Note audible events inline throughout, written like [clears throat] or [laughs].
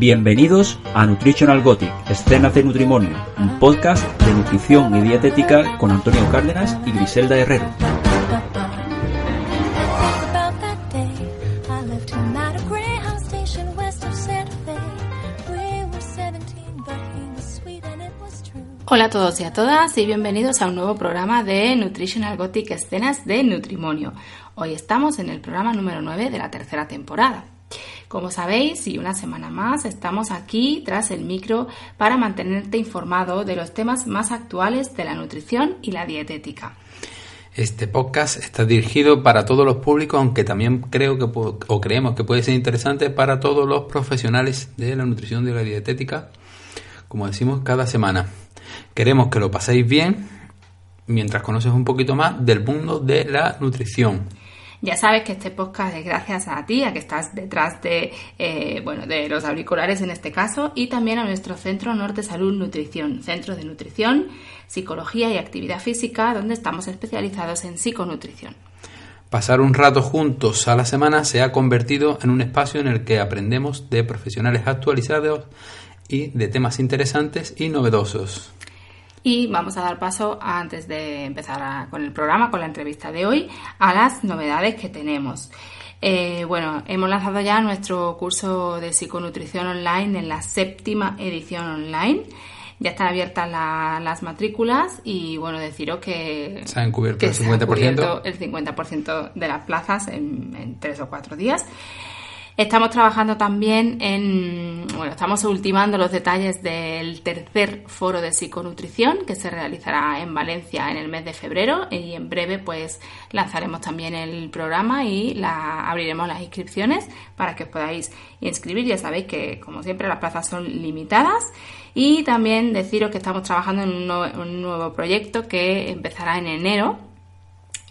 Bienvenidos a Nutritional Gothic, Escenas de Nutrimonio, un podcast de nutrición y dietética con Antonio Cárdenas y Griselda Herrero. About that day, I left him at a Greyhound station west of Santa Fe. We were 17, but he was sweet and it was true. Hola a todos y a todas y bienvenidos a un nuevo programa de Nutritional Gothic Escenas de Nutrimonio. Hoy estamos en el programa número 9 de la tercera temporada. Como sabéis, y una semana más, estamos aquí tras el micro para mantenerte informado de los temas más actuales de la nutrición y la dietética. Este podcast está dirigido para todos los públicos, aunque también creo que o creemos que puede ser interesante para todos los profesionales de la nutrición y la dietética, como decimos cada semana. Queremos que lo paséis bien mientras conoces un poquito más del mundo de la nutrición. Ya sabes que este podcast es gracias a ti, a que estás detrás de, eh, bueno, de los auriculares en este caso, y también a nuestro Centro Norte Salud Nutrición, Centro de Nutrición, Psicología y Actividad Física, donde estamos especializados en psiconutrición. Pasar un rato juntos a la semana se ha convertido en un espacio en el que aprendemos de profesionales actualizados y de temas interesantes y novedosos. Y vamos a dar paso, antes de empezar a- con el programa, con la entrevista de hoy, a las novedades que tenemos. Eh, bueno, hemos lanzado ya nuestro curso de psiconutrición online en la séptima edición online. Ya están abiertas la- las matrículas y bueno, deciros que Se han cubierto el se ha 50%. cubierto el 50% de las plazas en, en tres o cuatro días. Estamos trabajando también en, bueno, estamos ultimando los detalles del tercer foro de psiconutrición que se realizará en Valencia en el mes de febrero y en breve pues lanzaremos también el programa y la, abriremos las inscripciones para que os podáis inscribir. Ya sabéis que como siempre las plazas son limitadas y también deciros que estamos trabajando en un un nuevo proyecto que empezará en enero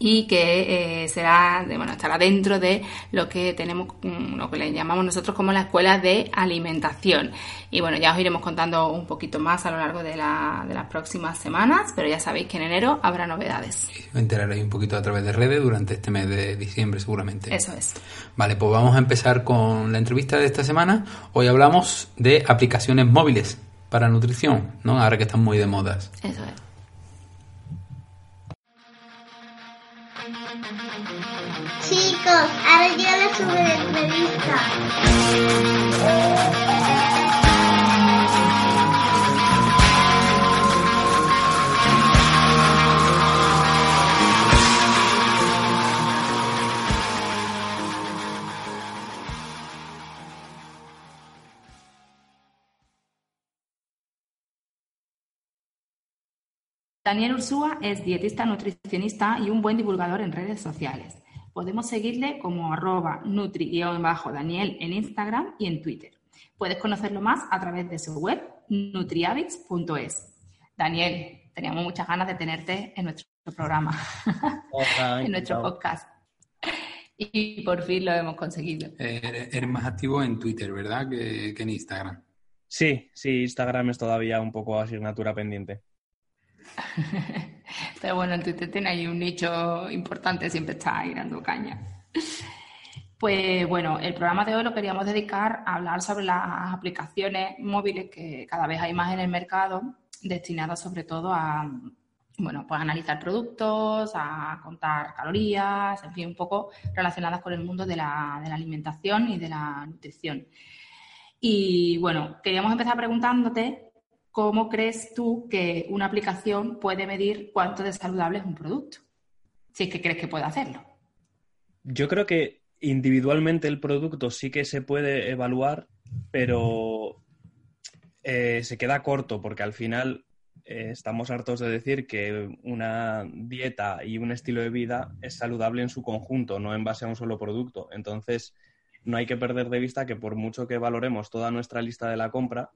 y que eh, será, de- bueno, estará dentro de lo que tenemos, mm, lo que le llamamos nosotros como la escuela de alimentación. Y bueno, ya os iremos contando un poquito más a lo largo de, la- de las próximas semanas, pero ya sabéis que en enero habrá novedades. Os enteraréis un poquito a través de redes durante este mes de diciembre seguramente. Eso es. Vale, pues vamos a empezar con la entrevista de esta semana. Hoy hablamos de aplicaciones móviles para nutrición, ¿no? Ahora que están muy de modas. Eso es. Chicos, ahora llega la super entrevista. Daniel Ursúa es dietista nutricionista y un buen divulgador en redes sociales. Podemos seguirle como arroba nutri-daniel en Instagram y en Twitter. Puedes conocerlo más a través de su web nutrihabits.es. Daniel, teníamos muchas ganas de tenerte en nuestro programa, [laughs] Hola, en nuestro podcast. Y por fin lo hemos conseguido. Eh, Eres eres más activo en Twitter, ¿verdad? Que, que en Instagram. Sí, sí, Instagram es todavía un poco asignatura pendiente. Pero bueno, en Twitter tiene ahí un nicho importante, siempre está ahí dando caña. Pues bueno, el programa de hoy lo queríamos dedicar a hablar sobre las aplicaciones móviles que cada vez hay más en el mercado, destinadas sobre todo a, bueno, pues analizar productos, a contar calorías, en fin, un poco relacionadas con el mundo de la alimentación y de la nutrición. Y bueno, queríamos empezar preguntándote ¿cómo crees tú que una aplicación puede medir cuánto de saludable es un producto? Si es que crees que puede hacerlo. Yo creo que individualmente el producto sí que se puede evaluar, pero eh, se queda corto porque al final eh, estamos hartos de decir que una dieta y un estilo de vida es saludable en su conjunto, no en base a un solo producto. Entonces, no hay que perder de vista que por mucho que valoremos toda nuestra lista de la compra,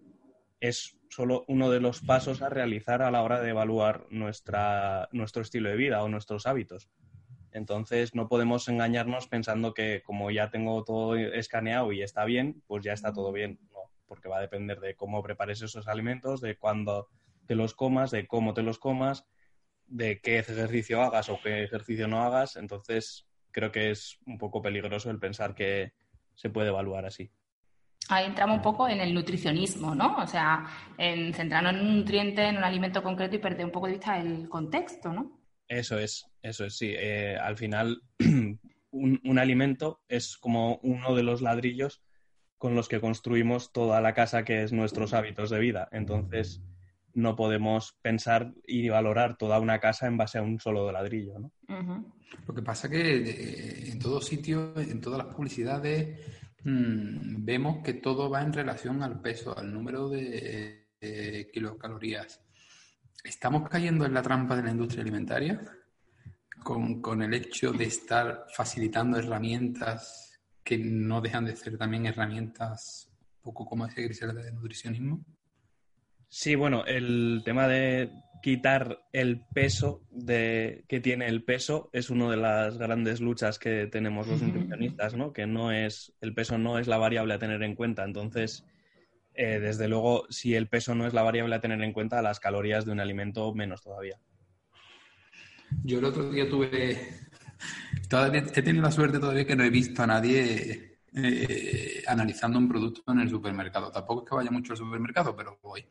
es solo uno de los pasos a realizar a la hora de evaluar nuestra, nuestro estilo de vida o nuestros hábitos. Entonces no podemos engañarnos pensando que como ya tengo todo escaneado y está bien, pues ya está todo bien. No, porque va a depender de cómo prepares esos alimentos, de cuándo te los comas, de cómo te los comas, de qué ejercicio hagas o qué ejercicio no hagas. Entonces creo que es un poco peligroso el pensar que se puede evaluar así. Ahí entramos un poco en el nutricionismo, ¿no? O sea, en centrarnos en un nutriente, en un alimento concreto y perder un poco de vista el contexto, ¿no? Eso es, eso es, sí. Eh, al final, [clears throat] un, un alimento es como uno de los ladrillos con los que construimos toda la casa que es nuestros hábitos de vida. Entonces, no podemos pensar y valorar toda una casa en base a un solo ladrillo, ¿no? Lo que pasa que eh, en todos sitios, en todas las publicidades, mm, vemos que todo va en relación al peso, al número de, eh, kilocalorías. ¿Estamos cayendo en la trampa de la industria alimentaria? Con, con el hecho de estar facilitando herramientas que no dejan de ser también herramientas, un poco como decía Griselda, de nutricionismo. Sí, bueno, el tema de quitar el peso de, que tiene el peso es una de las grandes luchas que tenemos los nutricionistas, ¿no? Que no es, el peso no es la variable a tener en cuenta. Entonces, eh, desde luego, si el peso no es la variable a tener en cuenta, las calorías de un alimento menos todavía. Yo el otro día tuve. Todavía, he tenido la suerte todavía que no he visto a nadie eh, analizando un producto en el supermercado. Tampoco es que vaya mucho al supermercado, pero voy.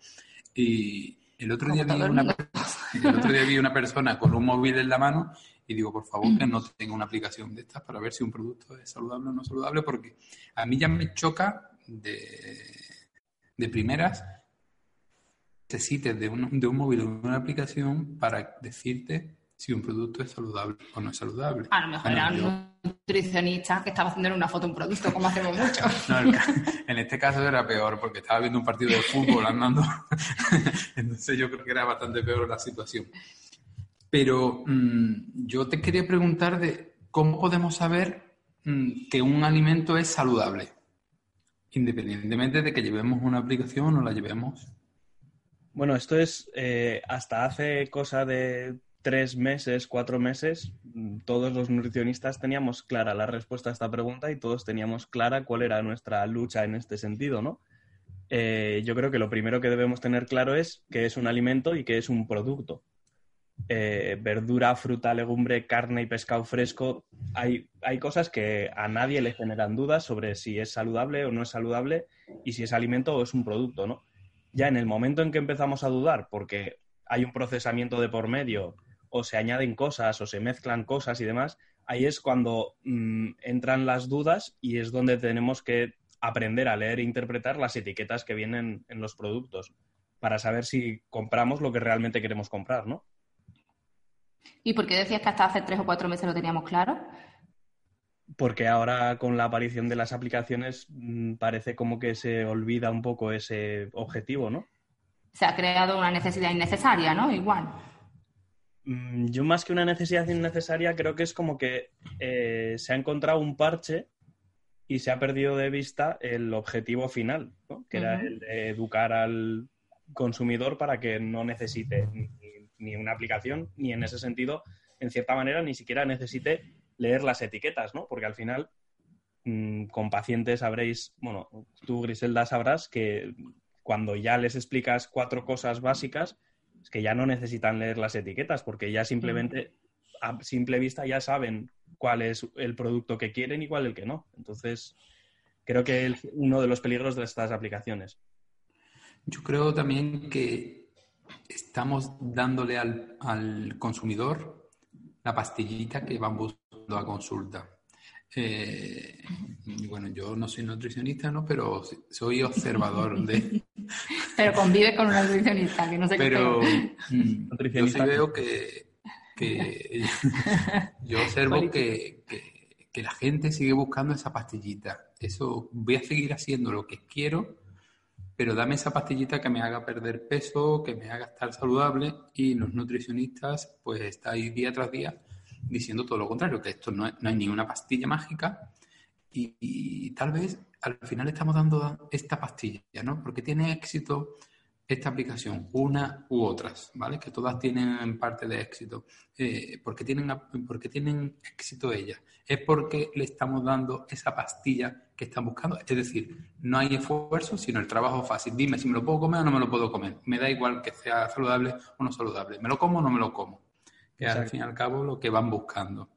Y el otro, día vi una, mundo. [laughs] el otro día vi una persona con un móvil en la mano y digo, por favor, que no tenga una aplicación de estas para ver si un producto es saludable o no saludable, porque a mí ya me choca de, de primeras necesites de un, de un móvil o una aplicación para decirte si un producto es saludable o no es saludable. A lo mejor Bueno, era yo- un nutricionista que estaba haciendo una foto un producto, como hacemos mucho. [laughs] No, el ca- en este caso era peor porque estaba viendo un partido de fútbol andando. [laughs] Entonces yo creo que era bastante peor la situación. Pero mm, yo te quería preguntar de cómo podemos saber mm, que un alimento es saludable, independientemente de que llevemos una aplicación o no la llevemos. Bueno, esto es eh, hasta hace cosa de tres meses, cuatro meses, mm, todos los nutricionistas teníamos clara la respuesta a esta pregunta y todos teníamos clara cuál era nuestra lucha en este sentido, ¿no? Eh, yo creo que lo primero que debemos tener claro es qué es un alimento y qué es un producto. Eh, verdura, fruta, legumbre, carne y pescado fresco, hay, hay cosas que a nadie le generan dudas sobre si es saludable o no es saludable y si es alimento o es un producto, ¿no? ya en el momento en que empezamos a dudar, porque hay un procesamiento de por medio, o se añaden cosas, o se mezclan cosas y demás, ahí es cuando mm, entran las dudas y es donde tenemos que aprender a leer e interpretar las etiquetas que vienen en los productos para saber si compramos lo que realmente queremos comprar, ¿no? ¿Y por qué decías que hasta hace tres o cuatro meses lo teníamos claro? Porque ahora con la aparición de las aplicaciones mm, parece como que se olvida un poco ese objetivo, ¿no? Se ha creado una necesidad innecesaria, ¿no? Igual. Mm, Yo más que una necesidad innecesaria creo que es como que eh, se ha encontrado un parche y se ha perdido de vista el objetivo final, ¿no? que era el de educar al consumidor para que no necesite ni, ni una aplicación, ni en ese sentido, en cierta manera, ni siquiera necesite leer las etiquetas, ¿no? Porque al final, mm, con pacientes sabréis, bueno, tú Griselda sabrás que cuando ya les explicas cuatro cosas básicas, es que ya no necesitan leer las etiquetas, porque ya simplemente, a simple vista, ya saben cuál es el producto que quieren y cuál el que no. Entonces, creo que el- uno de los peligros de estas aplicaciones. Yo creo también que estamos dándole al, al consumidor la pastillita que van buscando a consulta. Eh, bueno, yo no soy nutricionista, ¿no? Pero soy observador de... [laughs] Pero convives con una nutricionista, que no sé qué Pero mm, yo sí veo que, que [laughs] yo observo que, que- que la gente sigue buscando esa pastillita. Eso voy a seguir haciendo lo que quiero, pero dame esa pastillita que me haga perder peso, que me haga estar saludable y los nutricionistas pues estáis día tras día diciendo todo lo contrario, que esto no, es, no hay ni una pastilla mágica y, y tal vez al final estamos dando esta pastilla, ¿no? Porque tiene éxito esta aplicación, una u otras, ¿vale? Que todas tienen parte de éxito. Eh, porque, tienen, porque tienen éxito ellas. Es porque le estamos dando esa pastilla que están buscando. Es decir, no hay esfuerzo, sino el trabajo fácil. Dime si me lo puedo comer o no me lo puedo comer. Me da igual que sea saludable o no saludable. ¿Me lo como o no me lo como? Que al fin y al cabo lo que van buscando.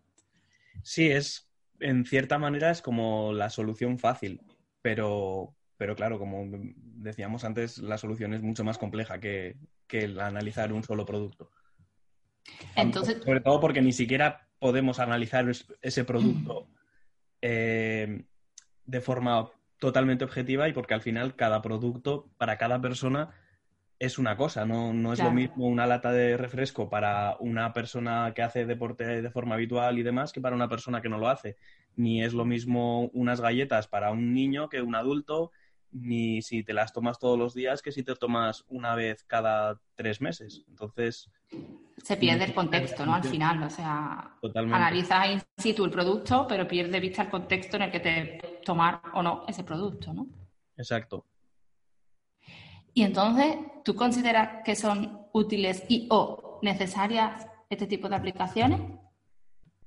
Sí, es, en cierta manera es como la solución fácil, pero, pero claro, como decíamos antes, la solución es mucho más compleja que, que el analizar un solo producto. Entonces, Sobre todo porque ni siquiera podemos analizar es- ese producto eh, de forma totalmente objetiva y porque al final cada producto para cada persona es una cosa, no, no es Claro. lo mismo una lata de refresco para una persona que hace deporte de forma habitual y demás que para una persona que no lo hace. Ni es lo mismo unas galletas para un niño que un adulto, ni si te las tomas todos los días que si te tomas una vez cada tres meses. Entonces, se pierde el contexto, ¿no? Al final, o sea, Totalmente. analizas in situ el producto, pero pierde de vista el contexto en el que te tomar o no ese producto, ¿no? exacto. Y entonces, ¿tú consideras que son útiles y o necesarias este tipo de aplicaciones?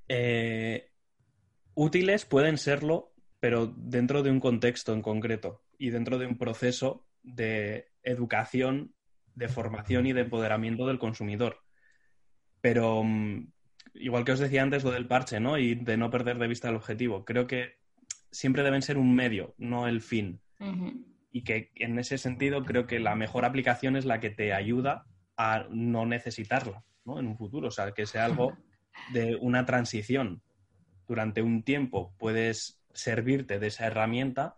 Eh, útiles pueden serlo, pero dentro de un contexto en concreto y dentro de un proceso de educación, de formación y de empoderamiento del consumidor. Pero mm, igual que os decía antes lo del parche, ¿no? Y de no perder de vista el objetivo. Creo que siempre deben ser un medio, no el fin. Y que en ese sentido creo que la mejor aplicación es la que te ayuda a no necesitarla, ¿no? En un futuro. O sea, que sea algo de una transición. Durante un tiempo puedes servirte de esa herramienta,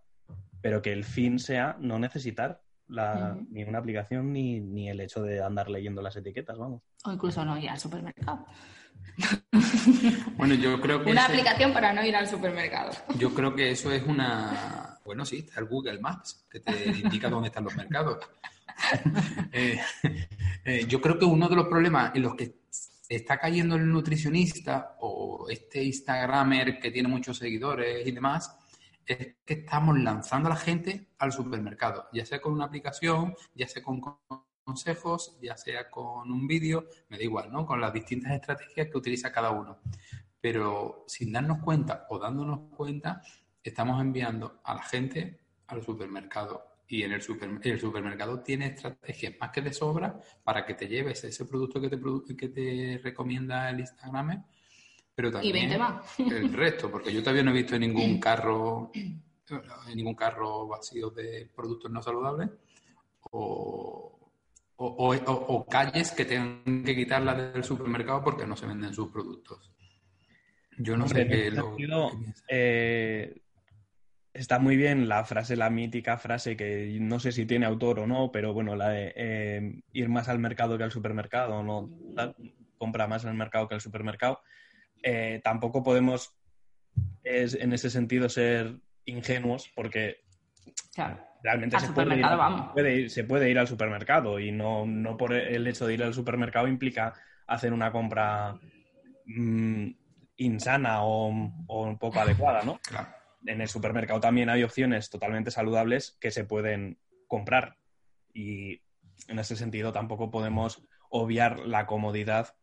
pero que el fin sea no necesitar la, ni una aplicación ni, ni el hecho de andar leyendo las etiquetas, vamos. O incluso no ir al supermercado. Bueno, yo creo que Una ese- aplicación para no ir al supermercado. Yo creo que eso es una... Bueno, sí, está el Google Maps, que te indica dónde están los mercados. [laughs] Eh, eh, yo creo que uno de los problemas en los que está cayendo el nutricionista o este Instagramer que tiene muchos seguidores y demás, es que estamos lanzando a la gente al supermercado, ya sea con una aplicación, ya sea con consejos, ya sea con un vídeo, me da igual, ¿no? Con las distintas estrategias que utiliza cada uno. Pero sin darnos cuenta o dándonos cuenta, estamos enviando a la gente al supermercado. Y en el, super- el supermercado tiene estrategias más que de sobra para que te lleves ese producto que te, que te recomienda el Instagram, pero también 20 más. el resto, porque yo todavía no he visto en ningún [laughs] carro, en ningún carro vacío de productos no saludables o, o, o- o- o calles que tengan que quitarlas del supermercado porque no se venden sus productos. Yo no Hombre, sé qué ese lo eh, está muy bien la frase, la mítica frase que no sé si tiene autor o no, pero bueno, la de eh, ir más al mercado que al supermercado, no Tal, compra más en el mercado que al supermercado. Eh, tampoco podemos, es- en ese sentido, ser ingenuos porque Claro. realmente Al se puede, ir, supermercado vamos. puede ir- se puede ir al supermercado y no, no por el hecho de ir al supermercado implica hacer una compra mm, insana o, o un poco adecuada, ¿no? Claro. En el supermercado también hay opciones totalmente saludables que se pueden comprar y en ese sentido tampoco podemos obviar la comodidad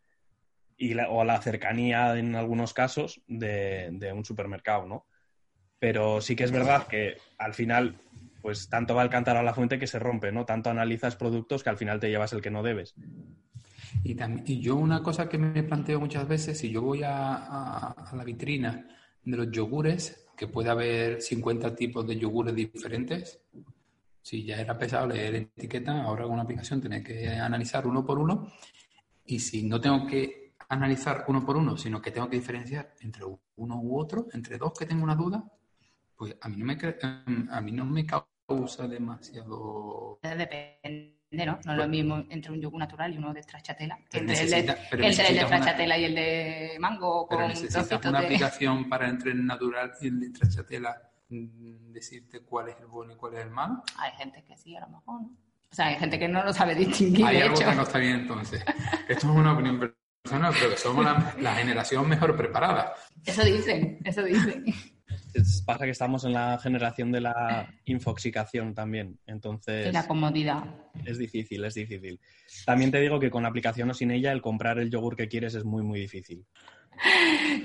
y la- o la cercanía en algunos casos de, un supermercado, ¿no? Pero sí que es verdad que al final, pues tanto va el cántaro a la fuente que se rompe, ¿no? Tanto analizas productos que al final te llevas el que no debes. Y, también, yo una cosa que me planteo muchas veces, si yo voy a- a la vitrina de los yogures, que puede haber 50 tipos de yogures diferentes, si ya era pesado leer etiqueta, ahora con una aplicación tenés que analizar uno por uno, y si no tengo que analizar uno por uno, sino que tengo que diferenciar entre uno u otro, entre dos que tengo una duda, pues a mí no me, cre- a mí no me causa demasiado Depende, ¿no? No es lo mismo entre un yogur natural y uno de stracciatella. que Entre el de, entre el de necesitas una- stracciatella y el de mango Pero con necesitas una de... aplicación para entre el natural y el de stracciatella mm, decirte cuál es el bueno y cuál es el malo. Hay gente que sí, a lo mejor, ¿no? O sea, hay gente que no lo sabe distinguir, Hay de algo hecho. que no está bien entonces. [laughs] Esto es una opinión personal, pero que somos la, la generación mejor preparada. Eso dicen, eso dicen. Es- pasa que estamos en la generación de la infoxicación también, entonces Y la comodidad. Es difícil, es difícil. También te digo que con aplicación o sin ella, el comprar el yogur que quieres es muy, muy difícil.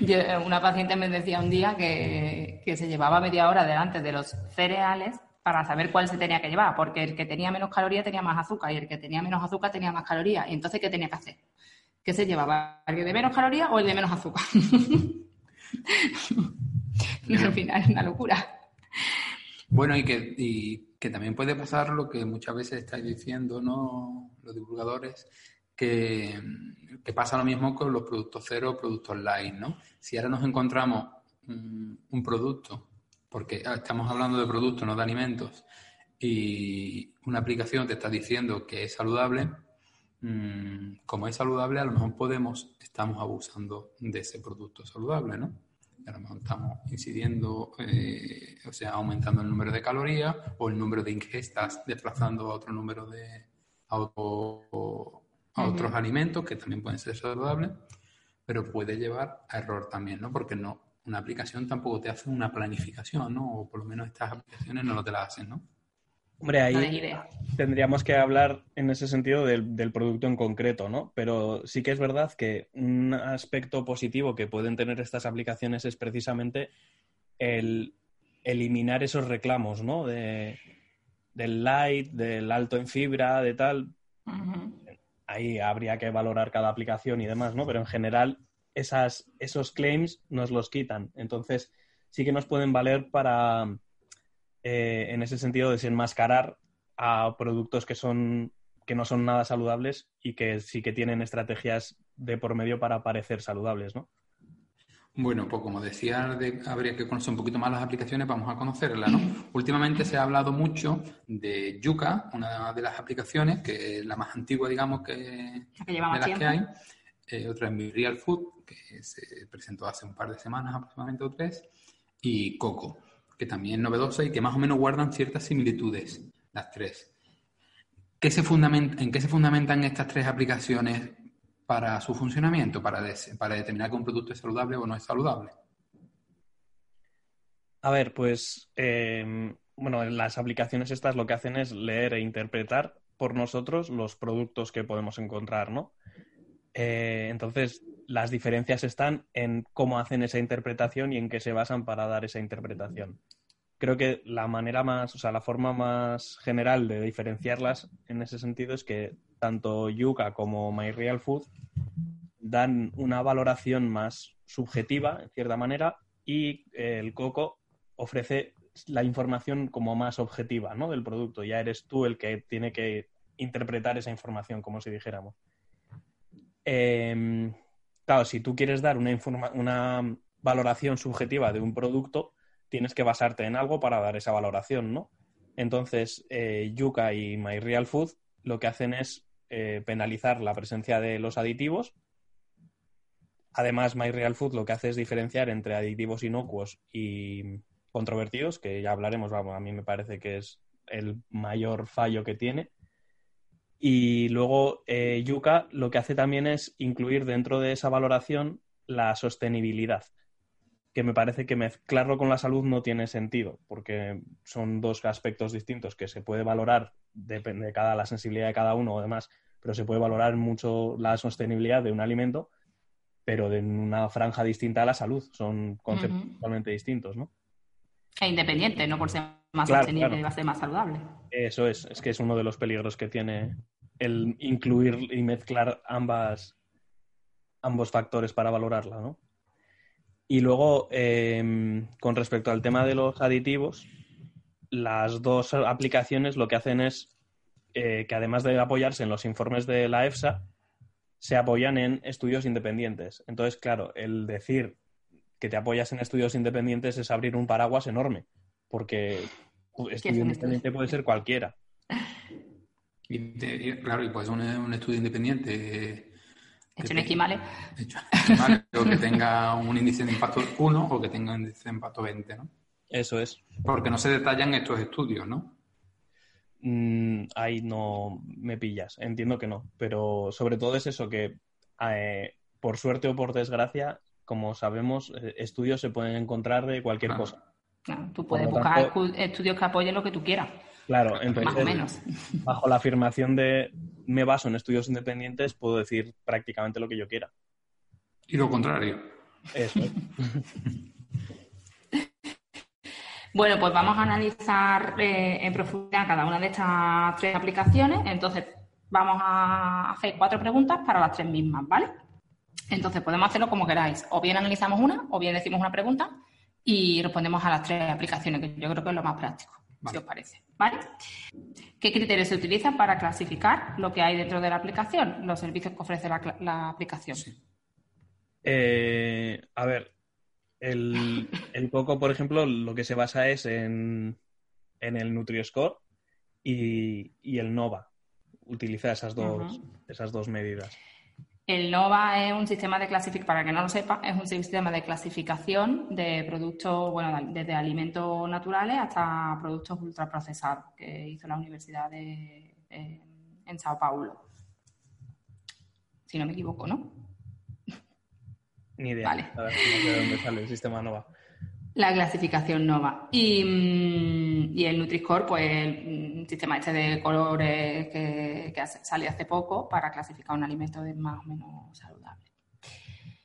Yo, una paciente me decía un día que, que se llevaba media hora delante de los cereales para saber cuál se tenía que llevar, porque el que tenía menos calorías tenía más azúcar y el que tenía menos azúcar tenía más calorías. Y entonces, ¿qué tenía que hacer? ¿Qué se llevaba? ¿El de menos calorías o el de menos azúcar? [laughs] y al final es una locura. Bueno, y que, y que también puede pasar lo que muchas veces estáis diciendo, ¿no? Los divulgadores, que, pasa lo mismo con los productos cero productos light, ¿no? Si ahora nos encontramos un producto, porque ah, estamos hablando de productos, no de alimentos, y una aplicación te está diciendo que es saludable, mm, como es saludable, a lo mejor podemos, estamos abusando de ese producto saludable, ¿no? Y a lo mejor estamos incidiendo, eh, o sea, aumentando el número de calorías o el número de ingestas, desplazando a otro número de, a, otro- a otros alimentos que también pueden ser saludables, pero puede llevar a error también, ¿no? Porque no, una aplicación tampoco te hace una planificación, ¿no? O por lo menos estas aplicaciones no lo te la hacen, ¿no? Hombre, ahí tendríamos que hablar en ese sentido del, del producto en concreto, ¿no? Pero sí que es verdad que un aspecto positivo que pueden tener estas aplicaciones es precisamente el eliminar esos reclamos, ¿no? De, del light, del alto en fibra, de tal. Ahí habría que valorar cada aplicación y demás, ¿no? Pero en general esas, esos claims nos los quitan. Entonces sí que nos pueden valer para, eh, en ese sentido, desenmascarar a productos que son que no son nada saludables y que sí que tienen estrategias de por medio para parecer saludables, ¿no? Bueno, pues como decía, de- habría que conocer un poquito más las aplicaciones, vamos a conocerlas, ¿no? Últimamente se ha hablado mucho de Yuka, una de las aplicaciones, que es la más antigua, digamos, que, de las tiempo. que hay. Eh, otra es Mi Real Food, que se presentó hace un par de semanas aproximadamente o tres. Y Coco, que también es novedosa y que más o menos guardan ciertas similitudes, las tres. ¿Qué se ¿En qué se fundamentan estas tres aplicaciones para su funcionamiento, para, para determinar que un producto es saludable o no es saludable? A ver, pues, eh, bueno, las aplicaciones estas lo que hacen es leer e interpretar por nosotros los productos que podemos encontrar, ¿no? Eh, entonces, las diferencias están en cómo hacen esa interpretación y en qué se basan para dar esa interpretación. Creo que la manera más, o sea, la forma más general de diferenciarlas en ese sentido es que tanto Yuka como MyRealFood dan una valoración más subjetiva, en cierta manera, y eh, el Coco ofrece la información como más objetiva ¿no? del producto. Ya eres tú el que tiene que interpretar esa información, como si dijéramos. Eh, claro, si tú quieres dar una, valoración subjetiva de un producto, tienes que basarte en algo para dar esa valoración, ¿no? Entonces, eh, Yuka y MyRealFood lo que hacen es eh, penalizar la presencia de los aditivos. Además, MyRealFood lo que hace es diferenciar entre aditivos inocuos y controvertidos, que ya hablaremos, vamos, a mí me parece que es el mayor fallo que tiene. Y luego eh, Yuka lo que hace también es incluir dentro de esa valoración la sostenibilidad, que me parece que mezclarlo con la salud no tiene sentido, porque son dos aspectos distintos que se puede valorar, depende de cada, la sensibilidad de cada uno o demás, pero se puede valorar mucho la sostenibilidad de un alimento, pero de una franja distinta a la salud. Son conceptos totalmente distintos, ¿no? E independiente, no por ser más Claro, sostenible claro. va a ser más saludable. Eso es, es que es uno de los peligros que tiene el incluir y mezclar ambas, ambos factores para valorarla, ¿no? Y luego, eh, con respecto al tema de los aditivos, las dos aplicaciones lo que hacen es eh, que además de apoyarse en los informes de la EFSA, se apoyan en estudios independientes. Entonces, claro, el decir que te apoyas en estudios independientes es abrir un paraguas enorme, porque estudio estudio? independiente puede ser cualquiera. Y, te- y, claro, y pues un, un estudio independiente eh, Hecho en esquimales. hecho en esquimales, [laughs] o que tenga un índice de impacto 1 o que tenga un índice de impacto 20, ¿no? Eso es. Porque no se detallan estos estudios, ¿no? Mm, ahí no me pillas, entiendo que no, pero sobre todo es eso que eh, por suerte o por desgracia, como sabemos, eh, estudios se pueden encontrar de cualquier cosa. Claro, tú puedes Por buscar tanto- estudios que apoyen lo que tú quieras, Claro, más o entonces, menos. bajo la afirmación de me baso en estudios independientes, puedo decir prácticamente lo que yo quiera. Y lo contrario. Eso es. [laughs] Bueno, pues vamos a analizar eh, en profundidad cada una de estas tres aplicaciones. Entonces, vamos a hacer cuatro preguntas para las tres mismas, ¿vale? Entonces, podemos hacerlo como queráis. O bien analizamos una, o bien decimos una pregunta y respondemos a las tres aplicaciones, que yo creo que es lo más práctico, si os parece, ¿vale? ¿Qué criterios se utilizan para clasificar lo que hay dentro de la aplicación, los servicios que ofrece la aplicación? Eh, a ver, el, [laughs] el Coco, por ejemplo, lo que se basa es en, en el NutriScore y, y el Nova. Utiliza esas dos, esas dos medidas. El NOVA es un sistema de clasificación, para que no lo sepa, es un sistema de clasificación de productos, bueno, desde alimentos naturales hasta productos ultraprocesados que hizo la Universidad de, eh, en Sao Paulo. Si no me equivoco, ¿no? Ni idea. Vale. La verdad, no sé de dónde sale el sistema Nova. La clasificación NOVA. Y, mm, y el Nutri-Score, pues el mm, sistema este de colores que, que hace- hace poco para clasificar un alimento de más o menos saludable.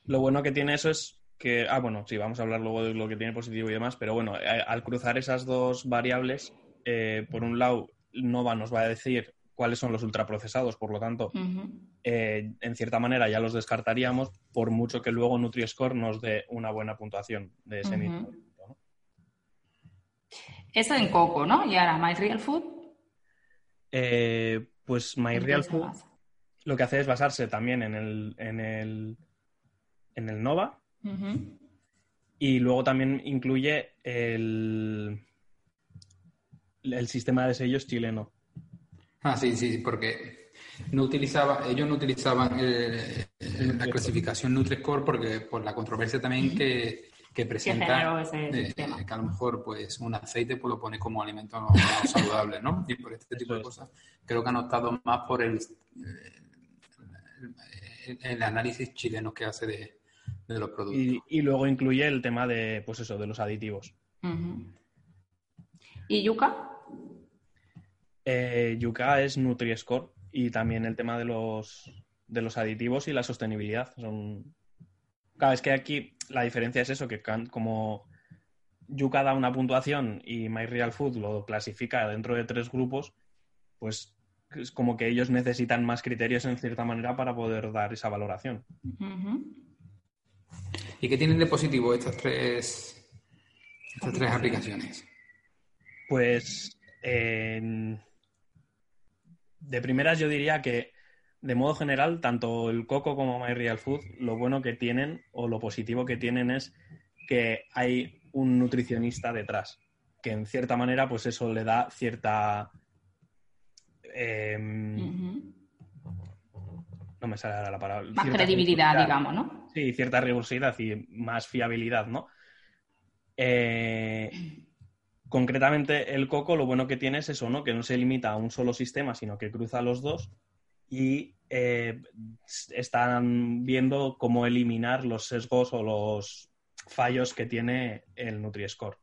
Lo bueno que tiene eso es que, ah, bueno, sí, vamos a hablar luego de lo que tiene positivo y demás, pero bueno, a- al cruzar esas dos variables, eh, por un lado, Nova nos va a decir cuáles son los ultraprocesados, por lo tanto, eh, en cierta manera ya los descartaríamos, por mucho que luego NutriScore nos dé una buena puntuación de ese mismo. producto, ¿no? Eso en Coco, ¿no? Y ahora My Real Food. Eh, pues ¿en qué MyReal se Food lo que hace es basarse también en el, en el, en el Nova y luego también incluye el, el sistema de sellos chileno. Ah, sí, sí, porque no utilizaba, ellos no utilizaban el- el- la clasificación Nutri-Score porque por la controversia también que, que presenta, de- sistema. que a lo mejor pues un aceite pues lo pone como alimento no, no [laughs] saludable, ¿no? Y por este tipo de cosas creo que han optado más por el, el, el análisis chileno que hace de, de los productos. Y, y luego incluye el tema de, pues eso, de los aditivos. ¿Y yuca? Eh, Yuka es Nutri-Score y también el tema de los, de los aditivos y la sostenibilidad. Son... Claro, es que aquí la diferencia es eso, que como Yuka da una puntuación y MyRealFood lo clasifica dentro de tres grupos, pues es como que ellos necesitan más criterios en cierta manera para poder dar esa valoración. ¿Y qué tienen de positivo estas tres, estas tres aplicaciones? Pues de primeras yo diría que de modo general, tanto el Coco como My Real Food, lo bueno que tienen o lo positivo que tienen es que hay un nutricionista detrás, que en cierta manera pues eso le da cierta... em, no me sale ahora la palabra. Más credibilidad, digamos, ¿no? Sí, cierta rigurosidad y más fiabilidad, ¿no? Eh, concretamente, el Coco lo bueno que tiene es eso, ¿no? Que no se limita a un solo sistema, sino que cruza los dos y eh, están viendo cómo eliminar los sesgos o los fallos que tiene el Nutri-Score.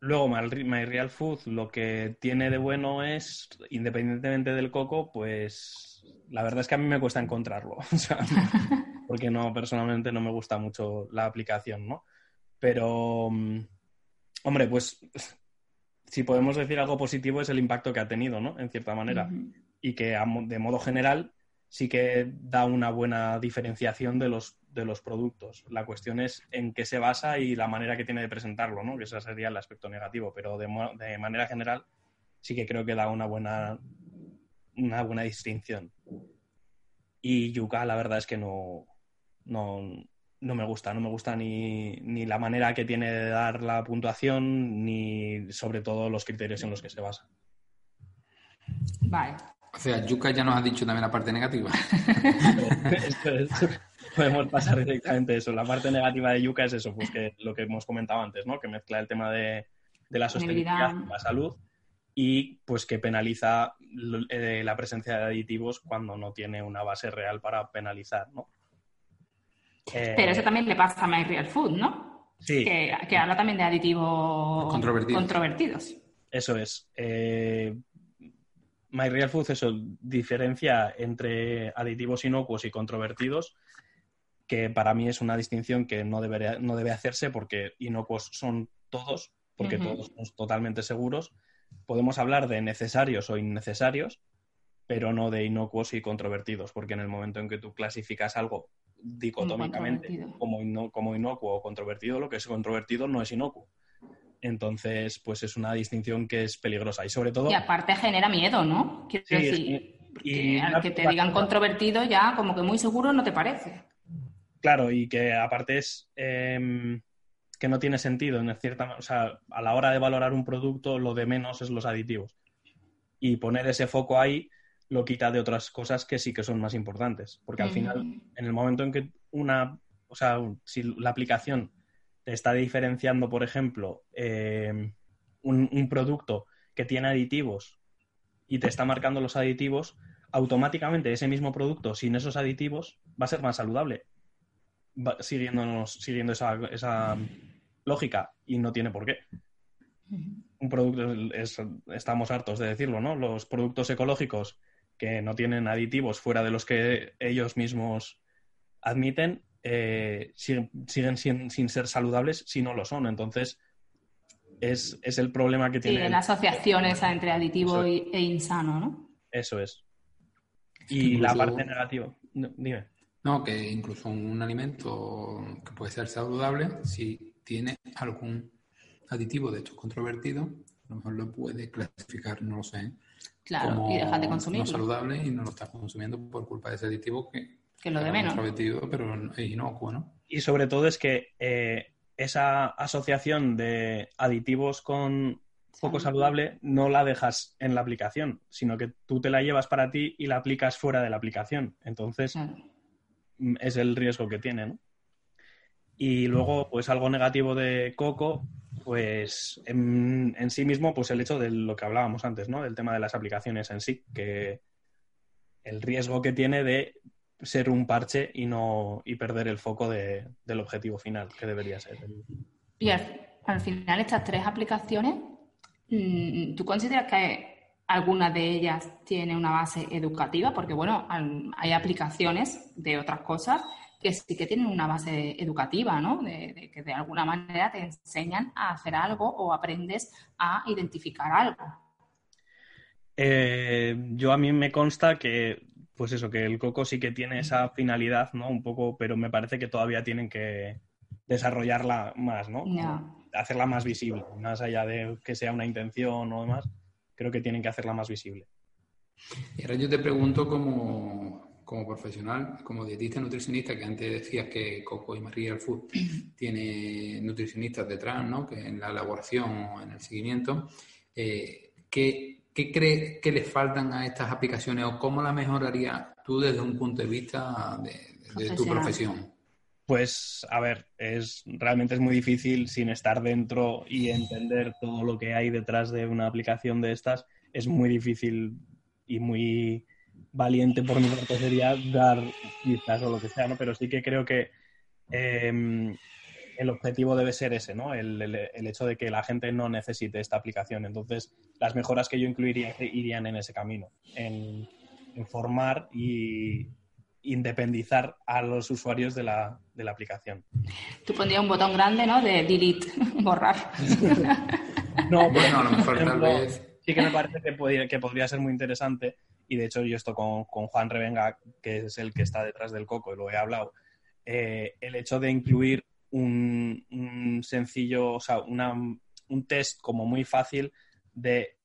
Luego, My My Real Food lo que tiene de bueno es, independientemente del coco, pues la verdad es que a mí me cuesta encontrarlo, [laughs] o sea, porque no, personalmente no me gusta mucho la aplicación, ¿no? Pero, mm, hombre, pues si podemos decir algo positivo es el impacto que ha tenido, ¿no? En cierta manera. Y que de modo general sí que da una buena diferenciación de los, de los productos. La cuestión es en qué se basa y la manera que tiene de presentarlo, ¿no? Que ese sería el aspecto negativo, pero de, de manera general sí que creo que da una buena, una buena distinción. Y Yuka, la verdad es que no, no, no me gusta, no me gusta ni, ni la manera que tiene de dar la puntuación, ni sobre todo los criterios en los que se basa. Vale. O sea, Yuka ya nos ha dicho también la parte negativa. Esto es- [laughs] podemos pasar directamente a eso. La parte negativa de yuca es eso, pues que lo que hemos comentado antes, ¿no? Que mezcla el tema de, de la sostenibilidad con la salud y pues que penaliza eh, la presencia de aditivos cuando no tiene una base real para penalizar, ¿no? Eh, Pero eso también le pasa a My Real Food, ¿no? Sí, Que, que habla también de aditivos Controvertidos. controvertidos. eso es. Eh, My Real Food eso diferencia entre aditivos inocuos y controvertidos, que para mí es una distinción que no, debería, no debe hacerse porque inocuos son todos, porque todos son totalmente seguros. Podemos hablar de necesarios o innecesarios, pero no de inocuos y controvertidos, porque en el momento en que tú clasificas algo dicotómicamente como, ino- como inocuo o controvertido, lo que es controvertido no es inocuo. Entonces, pues es una distinción que es peligrosa y sobre todo... Y aparte genera miedo, ¿no? Quiero Sí, decir, Y al que te digan controvertido ya como que muy seguro no te parece. Claro, y que aparte es em, que no tiene sentido en cierta, o sea, a la hora de valorar un producto lo de menos es los aditivos. Y poner ese foco ahí lo quita de otras cosas que sí que son más importantes, porque al final en el momento en que una, o sea, si la aplicación te está diferenciando, por ejemplo, em, un, un producto que tiene aditivos y te está marcando los aditivos, automáticamente ese mismo producto sin esos aditivos va a ser más saludable va- siguiéndonos, siguiendo esa, esa lógica y no tiene por qué. Un producto, es- estamos hartos de decirlo, ¿no? Los productos ecológicos que no tienen aditivos fuera de los que ellos mismos admiten, eh, siguen, siguen sin, sin ser saludables si no lo son. Entonces, es, es el problema que Sí, tiene. la asociación esa entre aditivo e insano, ¿no? Eso es. Y la parte negativa. No, dime. No, que incluso un alimento que puede ser saludable, si tiene algún aditivo de estos controvertidos, a lo mejor lo puede clasificar, no lo sé, Claro, como y dejar de no consumirlo. saludable y no lo está consumiendo por culpa de ese aditivo que, Que lo de es menos. pero es inocuo, ¿no? Y sobre todo es que eh, esa asociación de aditivos con poco saludable no la dejas en la aplicación, sino que tú te la llevas para ti y la aplicas fuera de la aplicación. Entonces, mm, es el riesgo que tiene, ¿no? Y luego, pues algo negativo de Coco, pues en, en sí mismo, pues el hecho de lo que hablábamos antes, ¿no? Del tema de las aplicaciones en sí, que el riesgo que tiene de ser un parche y no y perder el foco de- del objetivo final, que debería ser. Y al, al final estas tres aplicaciones, mm, ¿tú consideras que alguna de ellas tiene una base educativa? Porque bueno, hay aplicaciones de otras cosas que sí que tienen una base educativa, ¿no? De, de que de alguna manera te enseñan a hacer algo o aprendes a identificar algo. Eh, yo a mí me consta que, pues eso, que el Coco sí que tiene esa finalidad, ¿no? Un poco, pero me parece que todavía tienen que desarrollarla más, ¿no? Ya. Hacerla más visible, más allá de que sea una intención o demás, creo que tienen que hacerla más visible. Y ahora yo te pregunto como, como profesional, como dietista nutricionista, que antes decías que Coco y María Food [clears throat] tiene nutricionistas detrás, ¿no? Que en la elaboración o en el seguimiento, eh, ¿qué, qué crees que les faltan a estas aplicaciones o cómo la mejorarías tú desde un punto de vista de, de tu profesión? Pues, a ver, es realmente es muy difícil sin estar dentro y entender todo lo que hay detrás de una aplicación de estas. Es muy difícil y muy valiente por mi parte sería dar pistas o lo que sea, ¿no? Pero sí que creo que eh, el objetivo debe ser ese, ¿no? El, el- el hecho de que la gente no necesite esta aplicación. Entonces, las mejoras que yo incluiría irían en ese camino, en, en formar y independizar a los usuarios de la, de la aplicación. Tú pondrías un botón grande, ¿no? De delete, [laughs] borrar. [laughs] No, Bueno, a lo mejor tal vez... sí que me parece que podría, que podría ser muy interesante y de hecho yo esto con, con Juan Revenga, que es el que está detrás del coco, y lo he hablado, eh, el hecho de incluir un, un sencillo, o sea, una- un test como muy fácil de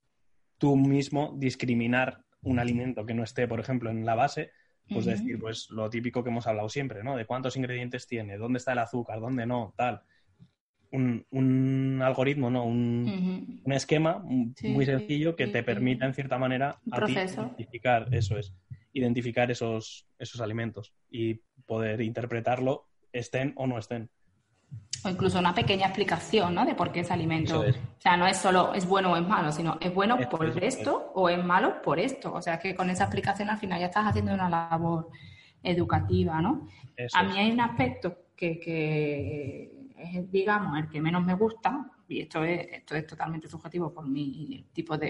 tú mismo discriminar un alimento que no esté, por ejemplo, en la base, pues decir, pues lo típico que hemos hablado siempre, ¿no? De cuántos ingredientes tiene, dónde está el azúcar, dónde no, tal. Un, un algoritmo, ¿no? Un, Ujú. un esquema Sí, muy sencillo que te permita, en cierta manera, a ti identificar, eso es, identificar esos, esos alimentos y poder interpretarlo, estén o no estén. O incluso una pequeña explicación, ¿no? De por qué ese alimento. Es. O sea, no es solo es bueno o es malo, sino es bueno Eso por es, esto o es malo por esto. O sea, que con esa explicación al final ya estás haciendo una labor educativa, ¿no? Eso A es. mí hay un aspecto que, que es, digamos, el que menos me gusta, y esto es, esto es totalmente subjetivo por mi tipo de,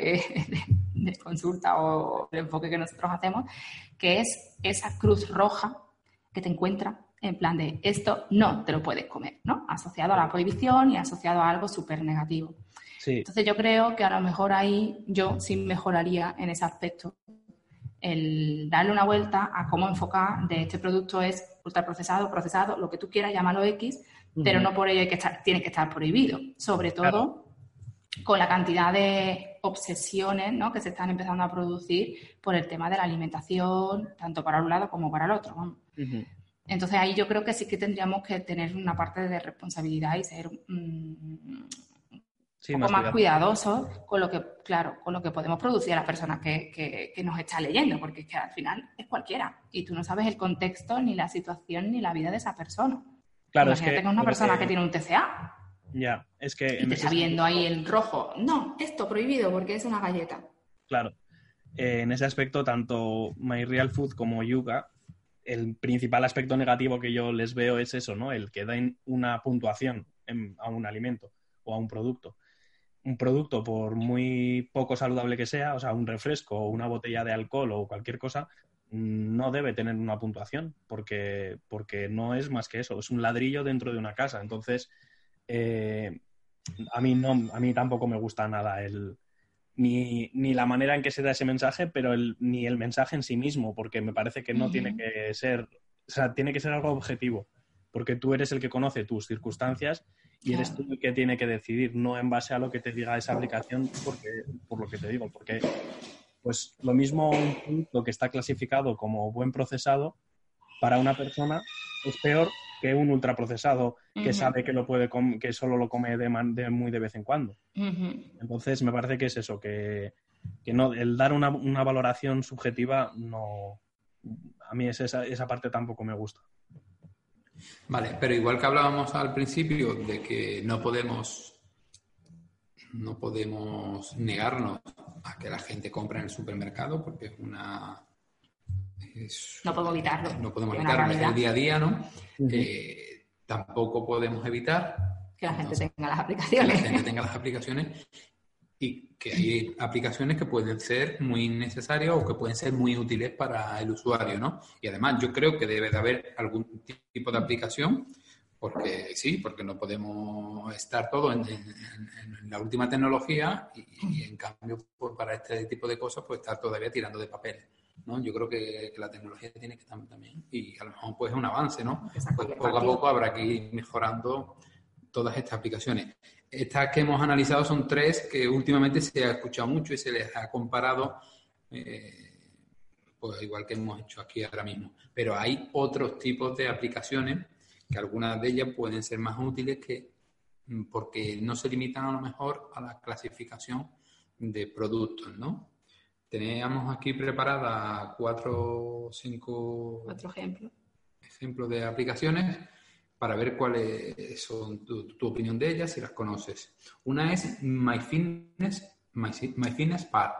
de- de consulta o el enfoque que nosotros hacemos, que es esa cruz roja que te encuentra en plan de esto no te lo puedes comer, ¿no? Asociado a la prohibición y asociado a algo súper negativo. Sí, Entonces yo creo que a lo mejor ahí yo sí mejoraría en ese aspecto. El darle una vuelta a cómo enfocar de este producto es ultraprocesado, procesado, lo que tú quieras, llámalo X, pero no por ello hay que estar, tiene que estar prohibido. Sobre todo Claro. con la cantidad de obsesiones ¿no? que se están empezando a producir por el tema de la alimentación, tanto para un lado como para el otro. Entonces ahí yo creo que sí que tendríamos que tener una parte de responsabilidad y ser mm, Sí, un poco más cuidado. cuidadosos con lo que, claro, con lo que podemos producir a las personas que, que- que nos está leyendo, porque es que al final es cualquiera y tú no sabes el contexto, ni la situación, ni la vida de esa persona. Claro, es Imagínate que, con una persona que- que tiene un TCA Ya, es que y en te está viendo ahí el rojo. No, esto prohibido porque es una galleta. Claro. Eh, en ese aspecto, tanto My Real Food como Yuga, el principal aspecto negativo que yo les veo es eso, ¿no? El que den una puntuación en- a un alimento o a un producto. Un producto, por muy poco saludable que sea, o sea, un refresco o una botella de alcohol o cualquier cosa, no debe tener una puntuación, porque, porque no es más que eso, es un ladrillo dentro de una casa. Entonces, eh, a mí no, a mí tampoco me gusta nada el, ni, ni la manera en que se da ese mensaje, pero el, ni el mensaje en sí mismo, porque me parece que no tiene que ser, o sea, tiene que ser algo objetivo, porque tú eres el que conoce tus circunstancias y eres tú el que tiene que decidir, no en base a lo que te diga esa aplicación, porque, por lo que te digo, porque pues lo mismo un producto que está clasificado como buen procesado para una persona es peor que un ultraprocesado que sabe que lo puede que solo lo come de, man- de muy de vez en cuando. Entonces, me parece que es eso, que, que no, el dar una, una valoración subjetiva no. A mí es esa, esa parte tampoco me gusta. Vale, pero igual que hablábamos al principio de que no podemos no podemos negarnos a que la gente compre en el supermercado porque es una es- No podemos evitarlo. no podemos evitarlo, es el día a día, ¿no? Eh, tampoco podemos evitar Que la gente Entonces, tenga las que la aplicaciones. gente tenga las aplicaciones y que hay aplicaciones que pueden ser muy necesarias o que pueden ser muy útiles para el usuario, ¿no? Y además yo creo que debe de haber algún tipo de aplicación porque sí, porque no podemos estar todos en, en- en la última tecnología y, y, en cambio pues, para este tipo de cosas pues estar todavía tirando de papeles. ¿no? Yo creo que, que la tecnología tiene que estar también y a lo mejor pues es un avance, ¿no? Pues poco a poco habrá que ir mejorando todas estas aplicaciones. Estas que hemos analizado son tres que últimamente se ha escuchado mucho y se les ha comparado, eh, pues igual que hemos hecho aquí ahora mismo. Pero hay otros tipos de aplicaciones que algunas de ellas pueden ser más útiles que mm, porque no se limitan a lo mejor a la clasificación de productos, ¿no? Teníamos aquí preparadas cuatro o cinco Otro ejemplo. ejemplos de aplicaciones para ver cuáles son tu, tu opinión de ellas, si las conoces. Una es MyFitness, My, MyFitnessPal,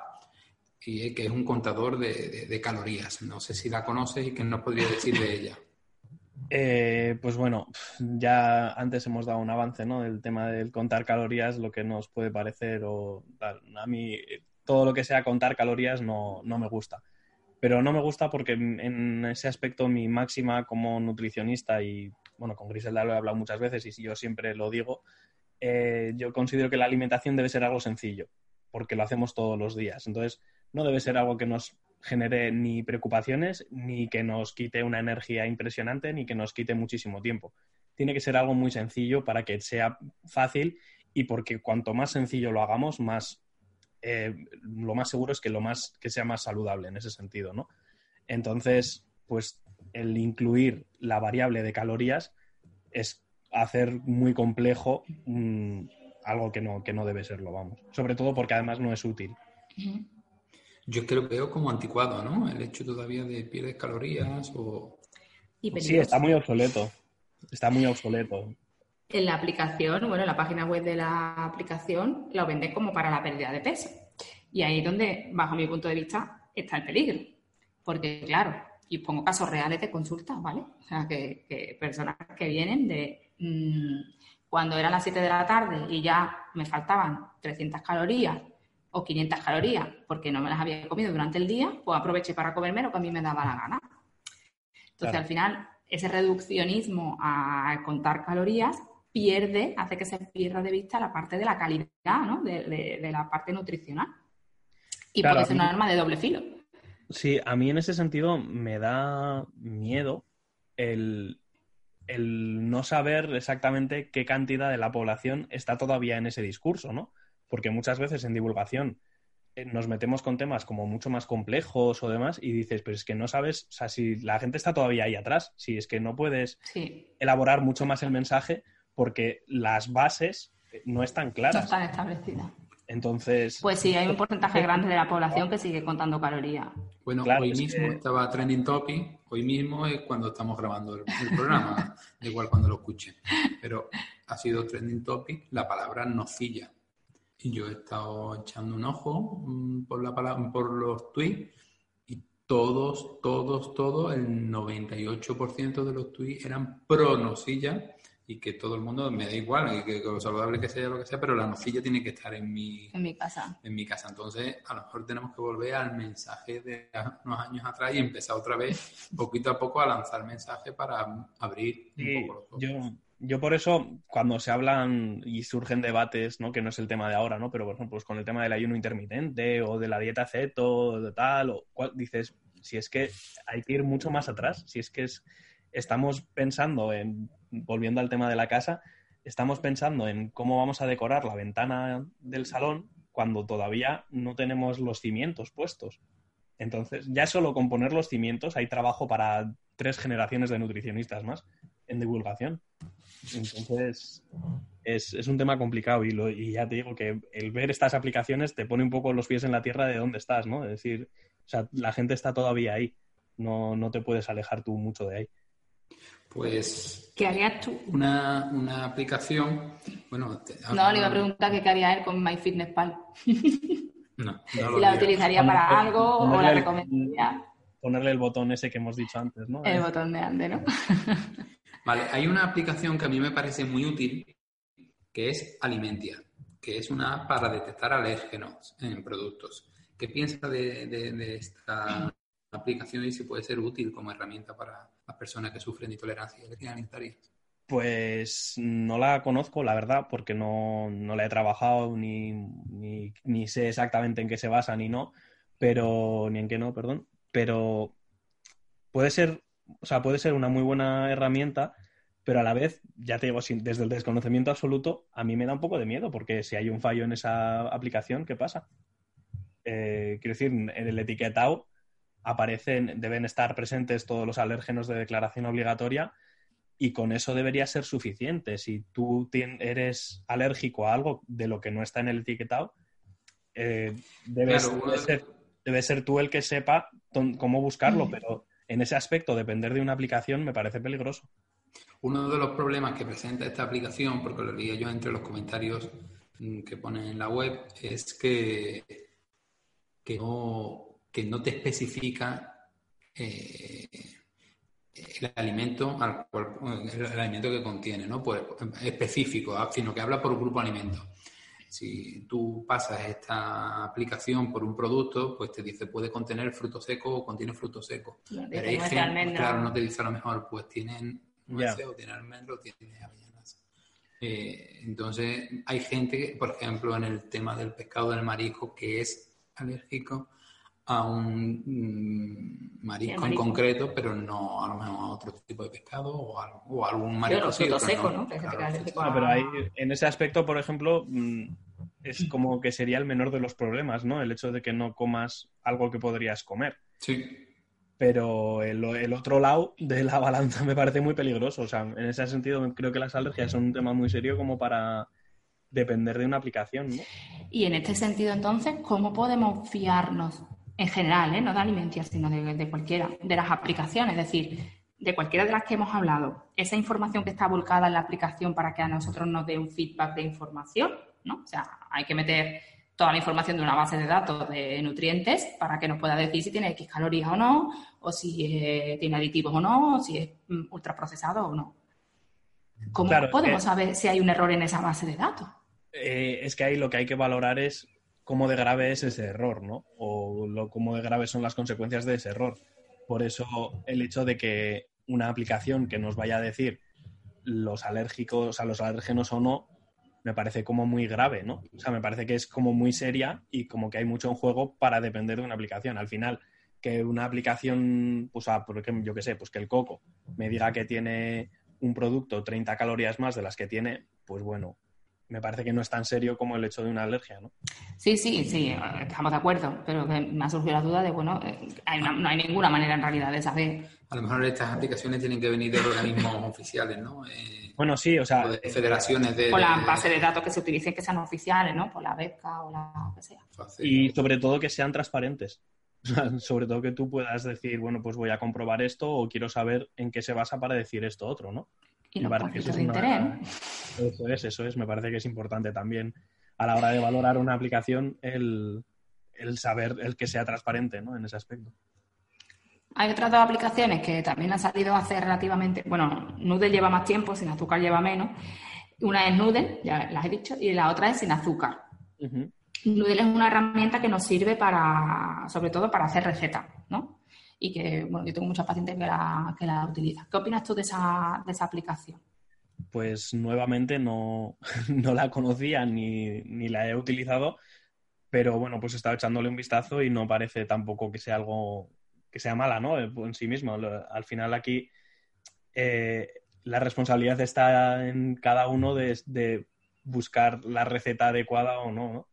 y, que es un contador de, de- de calorías. No sé si la conoces y qué nos podría decir de ella. Eh, pues bueno, ya antes hemos dado un avance, ¿no? Del tema del contar calorías, lo que nos puede parecer o tal. A mí todo lo que sea contar calorías no, no me gusta. Pero no me gusta porque en ese aspecto mi máxima como nutricionista y, bueno, con Griselda lo he hablado muchas veces y yo siempre lo digo, eh, yo considero que la alimentación debe ser algo sencillo, porque lo hacemos todos los días. Entonces, no debe ser algo que nos genere ni preocupaciones, ni que nos quite una energía impresionante, ni que nos quite muchísimo tiempo. Tiene que ser algo muy sencillo para que sea fácil y porque cuanto más sencillo lo hagamos, más eh, lo más seguro es que lo más que sea más saludable en ese sentido, ¿no? Entonces, pues el incluir la variable de calorías es hacer muy complejo mm, algo que no, que no debe serlo, vamos. Sobre todo porque además no es útil. Yo es que lo veo como anticuado, ¿no? El hecho todavía de pierdes calorías o... y Sí, está muy obsoleto. Está muy obsoleto. En la aplicación, bueno, en la página web de la aplicación lo venden como para la pérdida de peso. Y ahí es donde, bajo mi punto de vista, está el peligro. Porque, claro, y pongo casos reales de consultas, ¿vale? O sea, que, que personas que vienen de mm, cuando eran las 7 de la tarde y ya me faltaban 300 calorías o 500 calorías porque no me las había comido durante el día, pues aproveché para comerme lo que a mí me daba la gana. Entonces, Claro. al final, ese reduccionismo a contar calorías pierde, hace que se pierda de vista la parte de la calidad, ¿no? De, de- de la parte nutricional. Y Claro, puede ser mí- un arma de doble filo. Sí, a mí en ese sentido me da miedo el, el no saber exactamente qué cantidad de la población está todavía en ese discurso, ¿no? Porque muchas veces en divulgación eh, nos metemos con temas como mucho más complejos o demás y dices, pero es que no sabes, o sea, si la gente está todavía ahí atrás, si es que no puedes Sí, elaborar mucho más el mensaje porque las bases eh, no están no claras. están establecidas. Entonces, Pues sí, hay un porcentaje [laughs] grande de la población que sigue contando calorías. Bueno, Claro, hoy es mismo que- estaba trending topic, hoy mismo es cuando estamos grabando el, el programa, [laughs] da igual cuando lo escuchen, pero ha sido trending topic la palabra nocilla. Yo he estado echando un ojo mm, por, la palabra, por los tweets y todos, todos, todos, el 98% de los tweets eran pro nocilla y que todo el mundo me da igual, y que, que lo saludable que sea lo que sea, pero la nocilla tiene que estar en mi, En mi casa. en mi casa. Entonces, a lo mejor tenemos que volver al mensaje de unos años atrás y empezar otra vez, poquito a poco, a lanzar mensajes para abrir un poco los ojos. yo, yo por eso, cuando se hablan y surgen debates, ¿no? que no es el tema de ahora, ¿no? pero por ejemplo, pues con el tema del ayuno intermitente o de la dieta ceto de tal, o cual, dices, si es que hay que ir mucho más atrás, si es que es, estamos pensando en, volviendo al tema de la casa, estamos pensando en cómo vamos a decorar la ventana del salón cuando todavía no tenemos los cimientos puestos. Entonces, ya solo con poner los cimientos hay trabajo para tres generaciones de nutricionistas más en divulgación. Entonces, es, es un tema complicado y, lo- y ya te digo que el ver estas aplicaciones te pone un poco los pies en la tierra de dónde estás, ¿no? Es decir, o sea, la gente está todavía ahí, no, no te puedes alejar tú mucho de ahí. Pues ¿Qué harías tú? una, una aplicación, bueno, te- No, le iba a preguntar que qué haría él con MyFitnessPal. [laughs] No, no Si lo la utilizaría para Ponerle- algo o la recomendaría Ponerle el botón ese que hemos dicho antes, ¿no? el botón de ande, ¿no? [laughs] Vale, hay una aplicación que a mí me parece muy útil, que es Alimentia, que es una app para detectar alérgenos en productos. ¿Qué piensa de, esta aplicación y si puede ser útil como herramienta para las personas que sufren de intolerancia alimentaria? Pues no la conozco, la verdad, porque no, no la he trabajado ni, ni, ni sé exactamente en qué se basa ni no, pero ni en qué no, perdón. Pero puede ser, o sea, puede ser una muy buena herramienta, pero a la vez, ya te digo, sin- desde el desconocimiento absoluto, a mí me da un poco de miedo, porque si hay un fallo en esa aplicación, ¿qué pasa? Eh, quiero decir, en el etiquetado aparecen, deben estar presentes todos los alérgenos de declaración obligatoria y con eso debería ser suficiente. Si tú eres alérgico a algo de lo que no está en el etiquetado, eh, debes, Claro, debe de- ser, debe ser tú el que sepa cómo buscarlo, Mm. pero en ese aspecto, depender de una aplicación me parece peligroso. Uno de los problemas que presenta esta aplicación, porque lo leía yo entre los comentarios mm, que ponen en la web, es que, que, no, que no te especifica eh, el alimento al cual- el, alimento que contiene, ¿no? Pues específico, ah, sino que habla por grupo de alimentos. Si tú pasas esta aplicación por un producto, pues te dice puede contener fruto seco o contiene fruto seco. No Pero hay gente- almendra. claro, no te dice a lo mejor, pues tienen nueces o tiene almendro o tiene avellanas. Eh, entonces, hay gente, que, por ejemplo, en el tema del pescado del marisco, que es alérgico a un mm, marisco en concreto, pero no a lo mejor a otro tipo de pescado o, a- o a algún marisco. los sí, secos, ¿no? Claro, alérgico Ah, pero ahí, en ese aspecto, por ejemplo, mm, es como que sería el menor de los problemas, ¿no? El hecho de que no comas algo que podrías comer. Sí, Pero el, el otro lado de la balanza me parece muy peligroso. O sea, en ese sentido creo que las alergias son un tema muy serio como para depender de una aplicación, ¿no? Y en este sentido, entonces, ¿cómo podemos fiarnos en general, ¿eh? no de alimentos, sino de, de cualquiera, de las aplicaciones? Es decir, de cualquiera de las que hemos hablado, esa información que está volcada en la aplicación para que a nosotros nos dé un feedback de información, ¿no? O sea, hay que meter toda la información de una base de datos de nutrientes para que nos pueda decir si tiene X calorías o no, o si eh, tiene aditivos o no, o si es mm, ultraprocesado o no. ¿Cómo Claro, podemos eh, saber si hay un error en esa base de datos? Es que ahí lo que hay que valorar es cómo de grave es ese error, ¿no? O lo, cómo de grave son las consecuencias de ese error. Por eso el hecho de que una aplicación que nos vaya a decir los alérgicos, a los alérgenos o no, me parece como muy grave, ¿no? O sea, me parece que es como muy seria y como que hay mucho en juego para depender de una aplicación. Al final, que una aplicación, pues, ah, por ejemplo, yo qué sé, pues que el coco me diga que tiene un producto 30 calorías más de las que tiene, pues bueno, me parece que no es tan serio como el hecho de una alergia, ¿no? Sí, sí, sí, estamos de acuerdo, pero me ha surgido la duda de, bueno, eh, hay una- no hay ninguna manera en realidad de saber. A lo mejor estas aplicaciones tienen que venir de organismos [laughs] oficiales, ¿no? Eh, Bueno, sí, o sea, o de federaciones de... Por la de- base de datos que se utilicen que sean oficiales, ¿no? Por la BEPCA o la que sea. y sobre todo que sean transparentes. [laughs] O sea, sobre todo que tú puedas decir, bueno, pues voy a comprobar esto o quiero saber en qué se basa para decir esto otro, ¿no? Y Me los conflictos de es interés, ¿no? Eso es, eso es. Me parece que es importante también a la hora de valorar una aplicación el, el saber, el que sea transparente, ¿no? En ese aspecto. Hay otras dos aplicaciones que también han salido hace relativamente, bueno, Noodle lleva más tiempo, sin azúcar lleva menos. Una es Noodle, ya las he dicho, y la otra es sin azúcar. Ujú. Noodle es una herramienta que nos sirve para, sobre todo para hacer recetas, ¿no? Y que, bueno, yo tengo muchos pacientes que la, que la utilizan. ¿Qué opinas tú de esa, de esa aplicación? Pues nuevamente no, [laughs] no la conocía ni, ni la he utilizado, pero bueno, pues he estado echándole un vistazo y no parece tampoco que sea algo que sea mala, ¿no? En sí mismo. Al final aquí eh, la responsabilidad está en cada uno de, de buscar la receta adecuada o no, ¿no?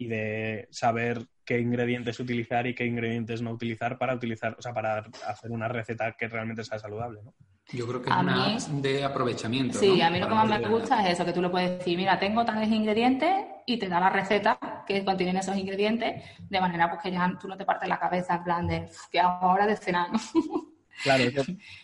Y de saber qué ingredientes utilizar y qué ingredientes no utilizar para utilizar, o sea, para hacer una receta que realmente sea saludable, ¿no? Yo creo que es A una mí- app de aprovechamiento. Sí, ¿no? a mí lo que más me gusta es eso, que tú le puedes decir, mira, tengo tales ingredientes y te da la receta que contienen esos ingredientes, de manera pues que ya tú no te partes la cabeza en plan de, "Uf, ¿qué hago ahora de cenar? Claro,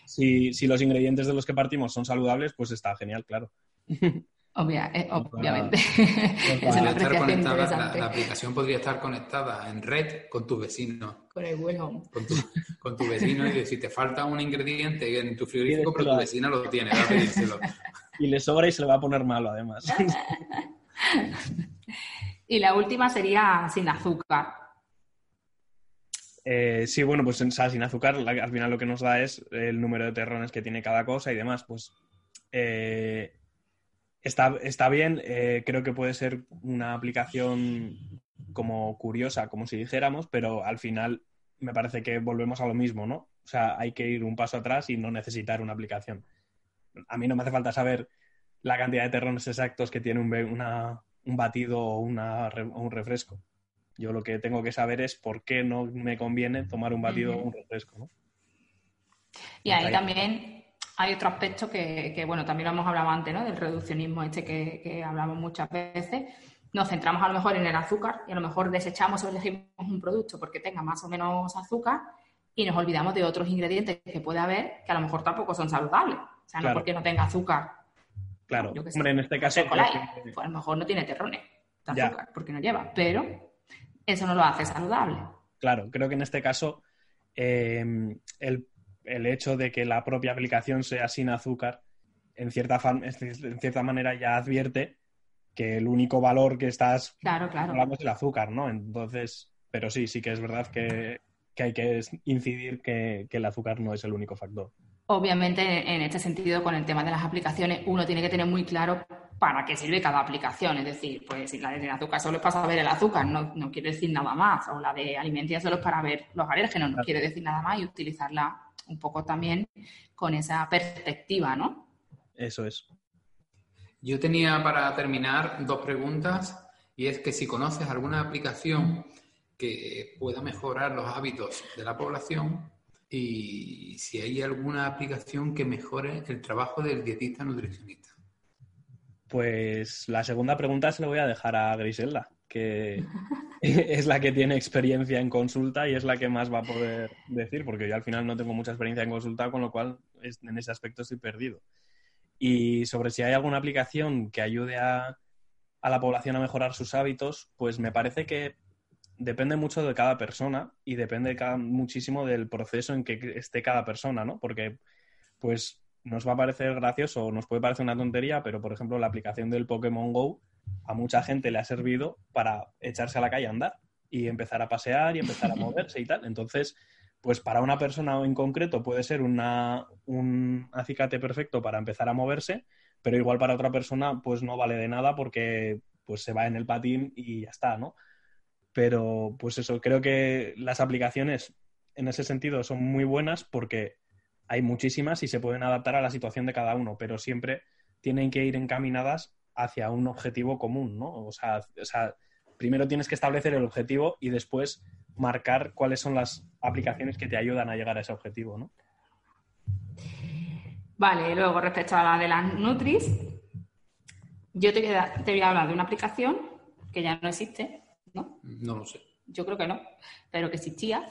si, si los ingredientes de los que partimos son saludables, pues está genial, claro. [laughs] Obvia- eh, obviamente. [laughs] Podría [laughs] es Podría una estar apreciación conectada, la, interesante. la aplicación podría estar conectada en red con tu vecino. Con el bueno. Con tu, con tu vecino y decir, si te falta un ingrediente en tu frigorífico, pero tu vecina lo tiene, va a pedírselo. [laughs] Y le sobra y se le va a poner malo, además. Y la última sería sin azúcar. Eh, sí, bueno, pues o sea, sin azúcar, la- al final lo que nos da es el número de terrones que tiene cada cosa y demás. Pues eh, está, está bien, eh, creo que puede ser una aplicación como curiosa, como si dijéramos, pero al final me parece que volvemos a lo mismo, ¿no? O sea, hay que ir un paso atrás y no necesitar una aplicación. A mí no me hace falta saber la cantidad de terrones exactos que tiene un, una- un batido o, una o un refresco. Yo lo que tengo que saber es por qué no me conviene tomar un batido o un refresco, ¿no? Y Ahí. también hay otro aspecto que, que, bueno, también lo hemos hablado antes, ¿no? Del reduccionismo este que, que hablamos muchas veces. Nos centramos a lo mejor en el azúcar y a lo mejor desechamos o elegimos un producto porque tenga más o menos azúcar y nos olvidamos de otros ingredientes que puede haber que a lo mejor tampoco son saludables. O sea, no porque no tenga azúcar. Claro, Yo sé, hombre, en este caso... Creo que- pues a lo mejor no tiene terrones de Ya. azúcar porque no lleva, pero eso no lo hace saludable. Claro, creo que en este caso eh, el, el hecho de que la propia aplicación sea sin azúcar, en cierta, en cierta manera ya advierte que el único valor que estás Claro, claro. hablando es el azúcar, ¿no? Entonces, pero sí, sí que es verdad que, que hay que incidir que, que el azúcar no es el único factor. Obviamente, en este sentido, con el tema de las aplicaciones, uno tiene que tener muy claro para qué sirve cada aplicación. Es decir, pues si la de azúcar solo es para saber el azúcar, no, no quiere decir nada más. O la de alimentación solo es para ver los alérgenos, no quiere decir nada más y utilizarla un poco también con esa perspectiva, ¿no? Eso es. Yo tenía para terminar dos preguntas y es que si conoces alguna aplicación que pueda mejorar los hábitos de la población y si hay alguna aplicación que mejore el trabajo del dietista nutricionista. Pues la segunda pregunta se la voy a dejar a Griselda, que [laughs] es la que tiene experiencia en consulta y es la que más va a poder decir, porque yo al final no tengo mucha experiencia en consulta, con lo cual en ese aspecto estoy perdido. Y sobre si hay alguna aplicación que ayude a, a la población a mejorar sus hábitos, pues me parece que depende mucho de cada persona y depende muchísimo del proceso en que esté cada persona, ¿no? Porque, pues, nos va a parecer gracioso nos puede parecer una tontería, pero, por ejemplo, la aplicación del Pokémon Go a mucha gente le ha servido para echarse a la calle a andar y empezar a pasear y empezar a [laughs] moverse y tal. Entonces, pues para una persona en concreto puede ser una, un acicate perfecto para empezar a moverse, pero igual para otra persona pues no vale de nada porque pues se va en el patín y ya está, ¿no? Pero pues eso, creo que las aplicaciones en ese sentido son muy buenas porque hay muchísimas y se pueden adaptar a la situación de cada uno, pero siempre tienen que ir encaminadas hacia un objetivo común, ¿no? O sea, o sea, primero tienes que establecer el objetivo y después marcar cuáles son las aplicaciones que te ayudan a llegar a ese objetivo, ¿no? Vale, luego respecto a la de las Nutris, yo te voy, a, te voy a hablar de una aplicación que ya no existe, ¿no? No lo sé. Yo creo que no, pero que existía,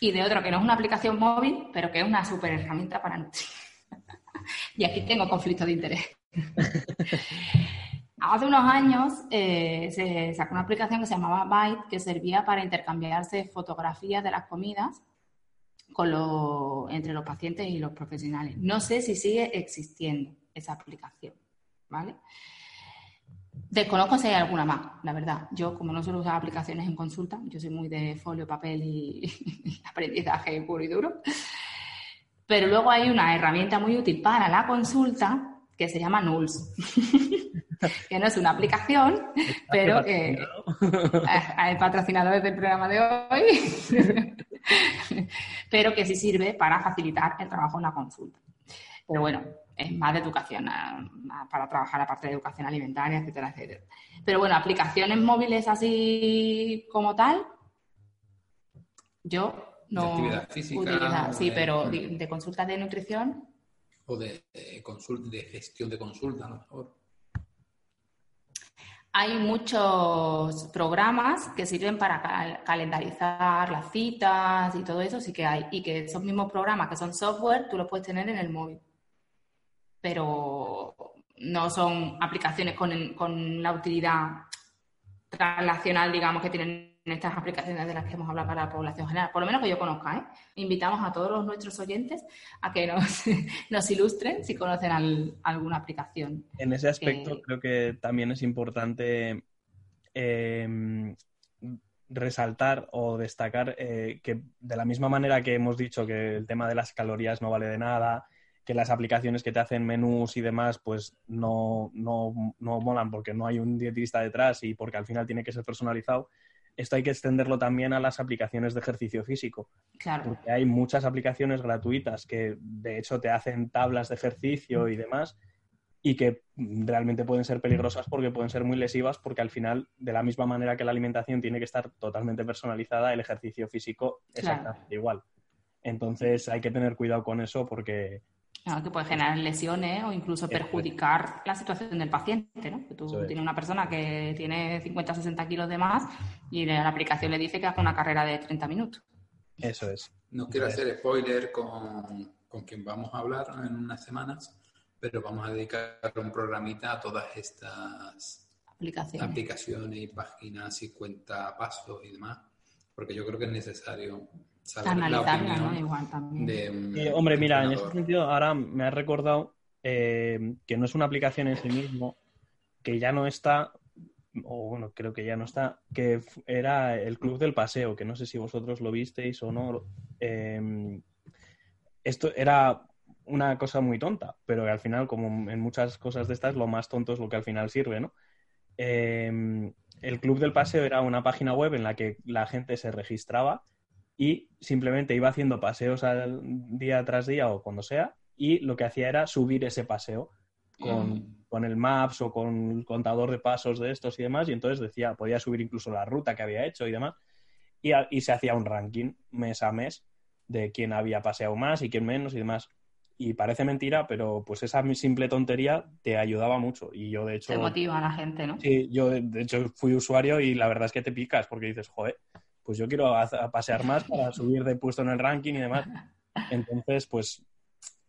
y de otra que no es una aplicación móvil, pero que es una super herramienta para Nutri. [laughs] y aquí tengo conflicto de interés. [laughs] Hace unos años eh, se sacó una aplicación que se llamaba Byte, que servía para intercambiarse fotografías de las comidas con entre los pacientes y los profesionales. No sé si sigue existiendo esa aplicación, ¿vale? Desconozco si hay alguna más, la verdad. Yo, como no suelo usar aplicaciones en consulta, yo soy muy de folio, papel y, [laughs] y aprendizaje puro y duro. Pero luego hay una herramienta muy útil para la consulta que se llama Nuls. [laughs] que no es una aplicación, [laughs] pero que es patrocinado desde el programa de hoy, [laughs] pero que sí sirve para facilitar el trabajo en la consulta. Pero bueno, es más de educación, para trabajar aparte de educación alimentaria, etcétera, etcétera. Pero bueno, aplicaciones móviles así como tal, yo no De actividad física utiliza- sí, pero de, de consultas de nutrición, O de, eh, consul- de gestión de consulta, a lo mejor. Hay muchos programas que sirven para cal- calendarizar las citas y todo eso, sí que hay. Y que esos mismos programas que son software, tú los puedes tener en el móvil. Pero no son aplicaciones con, con la utilidad translacional, digamos, que tienen estas aplicaciones de las que hemos hablado para la población general. Por lo menos que yo conozca, ¿eh? Invitamos a todos los nuestros oyentes a que nos, [laughs] nos ilustren si conocen al- alguna aplicación. En ese aspecto que- creo que también es importante eh, resaltar o destacar eh, que de la misma manera que hemos dicho que el tema de las calorías no vale de nada, que las aplicaciones que te hacen menús y demás pues no, no, no molan porque no hay un dietista detrás y porque al final tiene que ser personalizado, esto hay que extenderlo también a las aplicaciones de ejercicio físico. Claro. Porque hay muchas aplicaciones gratuitas que de hecho te hacen tablas de ejercicio y demás y que realmente pueden ser peligrosas porque pueden ser muy lesivas porque al final, de la misma manera que la alimentación tiene que estar totalmente personalizada, el ejercicio físico Claro. exactamente igual. Entonces hay que tener cuidado con eso porque Claro, que puede generar lesiones o incluso perjudicar la situación del paciente, ¿no? Que tú tienes una persona que tiene 50 o 60 kilos de más y la aplicación le dice que haga una carrera de 30 minutos. eso es. No quiero hacer spoiler con, con quien vamos a hablar en unas semanas, pero vamos a dedicar un programita a todas estas Aplicaciones. aplicaciones y páginas y cuenta pasos y demás, porque yo creo que es necesario saber Analizarla, ¿no? Igual también. de Y, hombre, mira, en ese entrenador. sentido, ahora me has recordado eh, que no es una aplicación en sí mismo, que ya no está, o bueno, creo que ya no está, que era el Club del Paseo, que no sé si vosotros lo visteis o no. Eh, esto era una cosa muy tonta, pero que al final, como en muchas cosas de estas, lo más tonto es lo que al final sirve, ¿no? Eh, el Club del Paseo era una página web en la que la gente se registraba y simplemente iba haciendo paseos al día tras día o cuando sea y lo que hacía era subir ese paseo con, Mm. con el Maps o con el contador de pasos de estos y demás y entonces decía, podía subir incluso la ruta que había hecho y demás y, a- y se hacía un ranking mes a mes de quién había paseado más y quién menos y demás. Y parece mentira, pero pues esa simple tontería te ayudaba mucho. Y yo, de hecho, Se motiva a la gente, ¿no? Sí, yo de hecho fui usuario y la verdad es que te picas porque dices, joder, pues yo quiero a pasear más para subir de puesto en el ranking y demás. Entonces, pues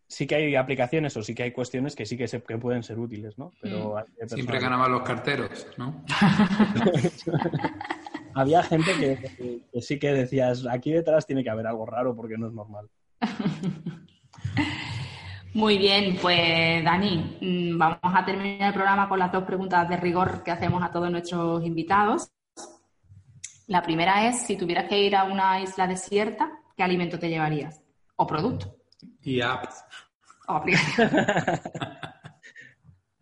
sí que hay aplicaciones o sí que hay cuestiones que sí que, se, que pueden ser útiles, ¿no? Pero hay Siempre ganaban los carteros, ¿no? [laughs] Había gente que, que- que sí que decías, aquí detrás tiene que haber algo raro porque no es normal. [laughs] Muy bien, pues Dani, mm, vamos a terminar el programa con las dos preguntas de rigor que hacemos a todos nuestros invitados. La primera es, si tuvieras que ir a una isla desierta, ¿qué alimento te llevarías? ¿O producto? Y apps. ¿O aplicación? [laughs]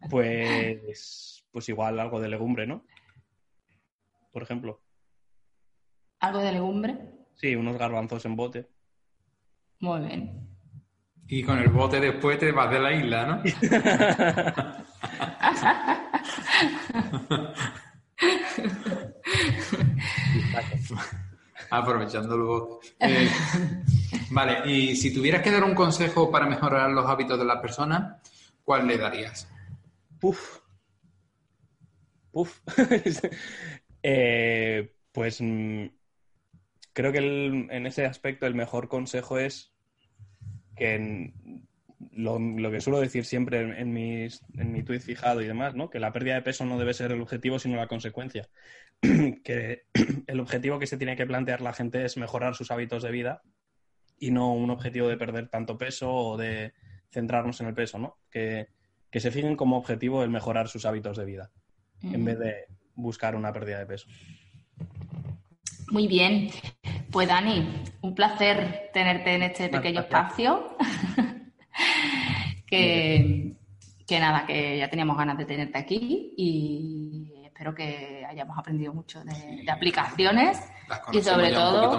Pues, pues igual algo de legumbre, ¿no? Por ejemplo. ¿Algo de legumbre? Sí, unos garbanzos en bote. Muy bien. Y con el bote después te vas de la isla, ¿no? [laughs] [laughs] [laughs] Aprovechando el bote. Eh, vale, y si tuvieras que dar un consejo para mejorar los hábitos de las personas, ¿cuál le darías? Puf. Puf. [laughs] Eh, pues mm, creo que en ese aspecto el mejor consejo es que lo, que suelo decir siempre en, en en mi tweet fijado y demás, ¿no? Que la pérdida de peso no debe ser el objetivo, sino la consecuencia. [clears throat] que el objetivo que se tiene que plantear la gente es mejorar sus hábitos de vida y no un objetivo de perder tanto peso o de centrarnos en el peso, ¿no? Que, que se fijen como objetivo el mejorar sus hábitos de vida en vez de buscar una pérdida de peso. Muy bien. Pues Dani, un placer tenerte en este pequeño espacio. [laughs] que, que nada, que ya teníamos ganas de tenerte aquí y espero que hayamos aprendido mucho de, de aplicaciones Las y sobre todo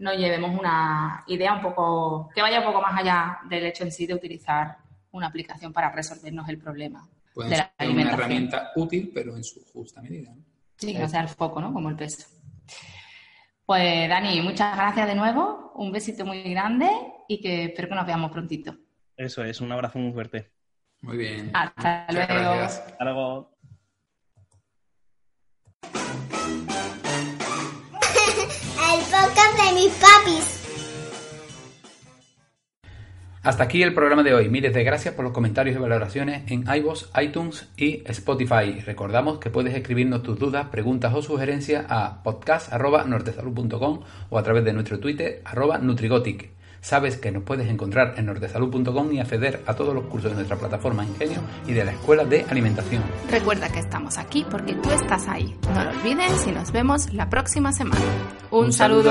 nos llevemos una idea un poco, que vaya un poco más allá del hecho en sí de utilizar una aplicación para resolvernos el problema Pueden de ser la una alimentación. herramienta útil, pero en su justa medida. ¿no? Sí, que no sea el foco, ¿no? Como el peso. Pues Dani, muchas gracias de nuevo, un besito muy grande y que espero que nos veamos prontito. Eso es, un abrazo muy fuerte. Muy bien. Hasta Muchas luego. gracias. Hasta luego. De mis papis. Hasta aquí el programa de hoy. Miles de gracias por los comentarios y valoraciones en iVoox, iTunes y Spotify. Recordamos que puedes escribirnos tus dudas, preguntas o sugerencias a podcast.nortesalud.com o a través de nuestro Twitter arroba Nutrigotic. Sabes que nos puedes encontrar en nortesalud.com y acceder a todos los cursos de nuestra plataforma Ingenio y de la Escuela de Alimentación. Recuerda que estamos aquí porque tú estás ahí. No lo olvides y nos vemos la próxima semana. Un, saludo.